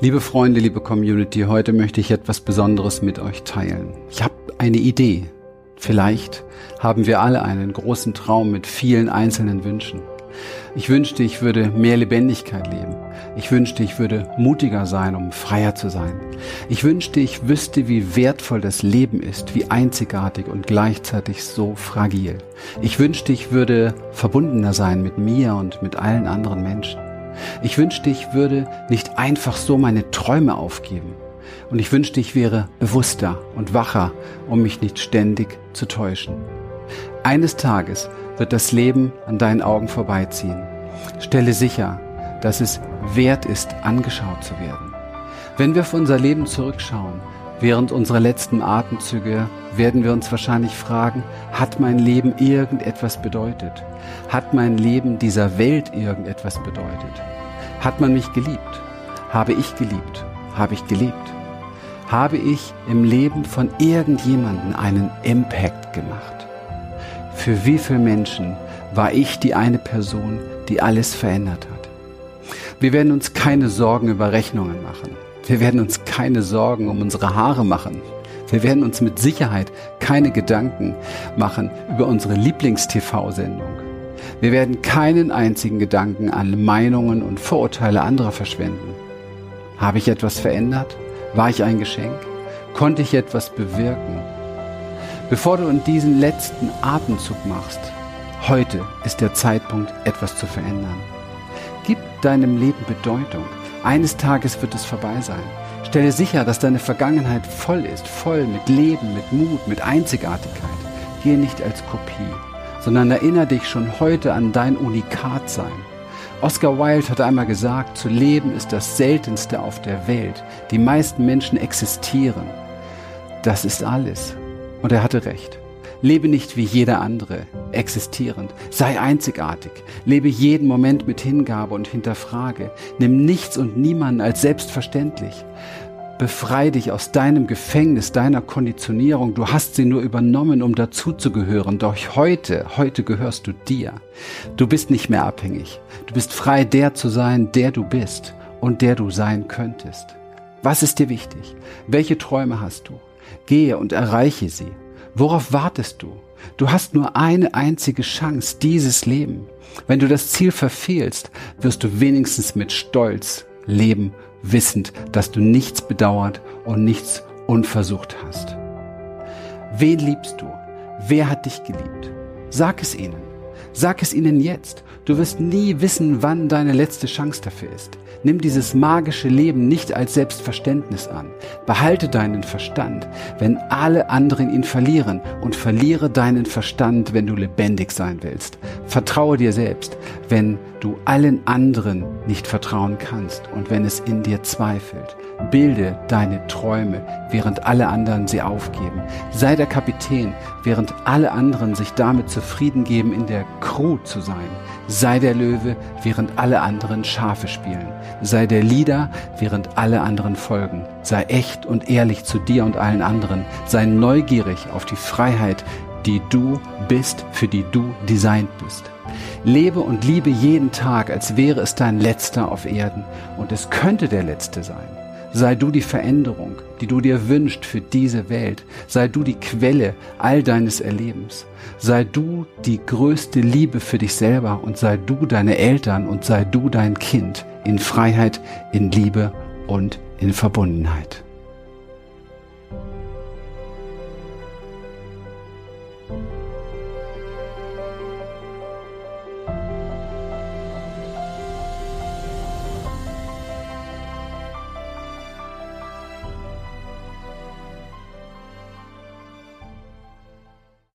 Liebe Freunde, liebe Community, heute möchte ich etwas Besonderes mit euch teilen. Ich habe eine Idee. Vielleicht haben wir alle einen großen Traum mit vielen einzelnen Wünschen. Ich wünschte, ich würde mehr Lebendigkeit leben. Ich wünschte, ich würde mutiger sein, um freier zu sein. Ich wünschte, ich wüsste, wie wertvoll das Leben ist, wie einzigartig und gleichzeitig so fragil. Ich wünschte, ich würde verbundener sein mit mir und mit allen anderen Menschen. Ich wünschte, ich würde nicht einfach so meine Träume aufgeben. Und ich wünschte, ich wäre bewusster und wacher, um mich nicht ständig zu täuschen. Eines Tages wird das Leben an deinen Augen vorbeiziehen. Stelle sicher, dass es wert ist, angeschaut zu werden. Wenn wir auf unser Leben zurückschauen, während unserer letzten Atemzüge, werden wir uns wahrscheinlich fragen, hat mein Leben irgendetwas bedeutet? Hat mein Leben dieser Welt irgendetwas bedeutet? Hat man mich geliebt? Habe ich geliebt? Habe ich gelebt? Habe ich im Leben von irgendjemanden einen Impact gemacht? Für wie viele Menschen war ich die eine Person, die alles verändert hat? Wir werden uns keine Sorgen über Rechnungen machen. Wir werden uns keine Sorgen um unsere Haare machen. Wir werden uns mit Sicherheit keine Gedanken machen über unsere Lieblings-TV-Sendung. Wir werden keinen einzigen Gedanken an Meinungen und Vorurteile anderer verschwenden. Habe ich etwas verändert? War ich ein Geschenk? Konnte ich etwas bewirken? Bevor du in diesen letzten Atemzug machst, heute ist der Zeitpunkt, etwas zu verändern. Gib deinem Leben Bedeutung. Eines Tages wird es vorbei sein. Stelle sicher, dass deine Vergangenheit voll ist, voll mit Leben, mit Mut, mit Einzigartigkeit. Gehe nicht als Kopie, sondern erinnere dich schon heute an dein Unikatsein. Oscar Wilde hat einmal gesagt, zu leben ist das Seltenste auf der Welt. Die meisten Menschen existieren. Das ist alles. Und er hatte recht. Lebe nicht wie jeder andere, existierend. Sei einzigartig. Lebe jeden Moment mit Hingabe und hinterfrage. Nimm nichts und niemanden als selbstverständlich. Befrei dich aus deinem Gefängnis, deiner Konditionierung. Du hast sie nur übernommen, um dazuzugehören. Doch heute, heute gehörst du dir. Du bist nicht mehr abhängig. Du bist frei, der zu sein, der du bist und der du sein könntest. Was ist dir wichtig? Welche Träume hast du? Gehe und erreiche sie. Worauf wartest du? Du hast nur eine einzige Chance, dieses Leben. Wenn du das Ziel verfehlst, wirst du wenigstens mit Stolz leben, wissend, dass du nichts bedauert und nichts unversucht hast. Wen liebst du? Wer hat dich geliebt? Sag es ihnen. Sag es ihnen jetzt. Du wirst nie wissen, wann deine letzte Chance dafür ist. Nimm dieses magische Leben nicht als Selbstverständnis an. Behalte deinen Verstand, wenn alle anderen ihn verlieren und verliere deinen Verstand, wenn du lebendig sein willst. Vertraue dir selbst, wenn du allen anderen nicht vertrauen kannst und wenn es in dir zweifelt. Bilde deine Träume, während alle anderen sie aufgeben. Sei der Kapitän, während alle anderen sich damit zufrieden geben, in der Crew zu sein. Sei der Löwe, während alle anderen Schafe spielen. Sei der Leader, während alle anderen folgen. Sei echt und ehrlich zu dir und allen anderen. Sei neugierig auf die Freiheit, die du bist, für die du designt bist. Lebe und liebe jeden Tag, als wäre es dein letzter auf Erden. Und es könnte der letzte sein. Sei du die Veränderung, die du dir wünschst für diese Welt. Sei du die Quelle all deines Erlebens. Sei du die größte Liebe für dich selber und sei du deine Eltern und sei du dein Kind in Freiheit, in Liebe und in Verbundenheit.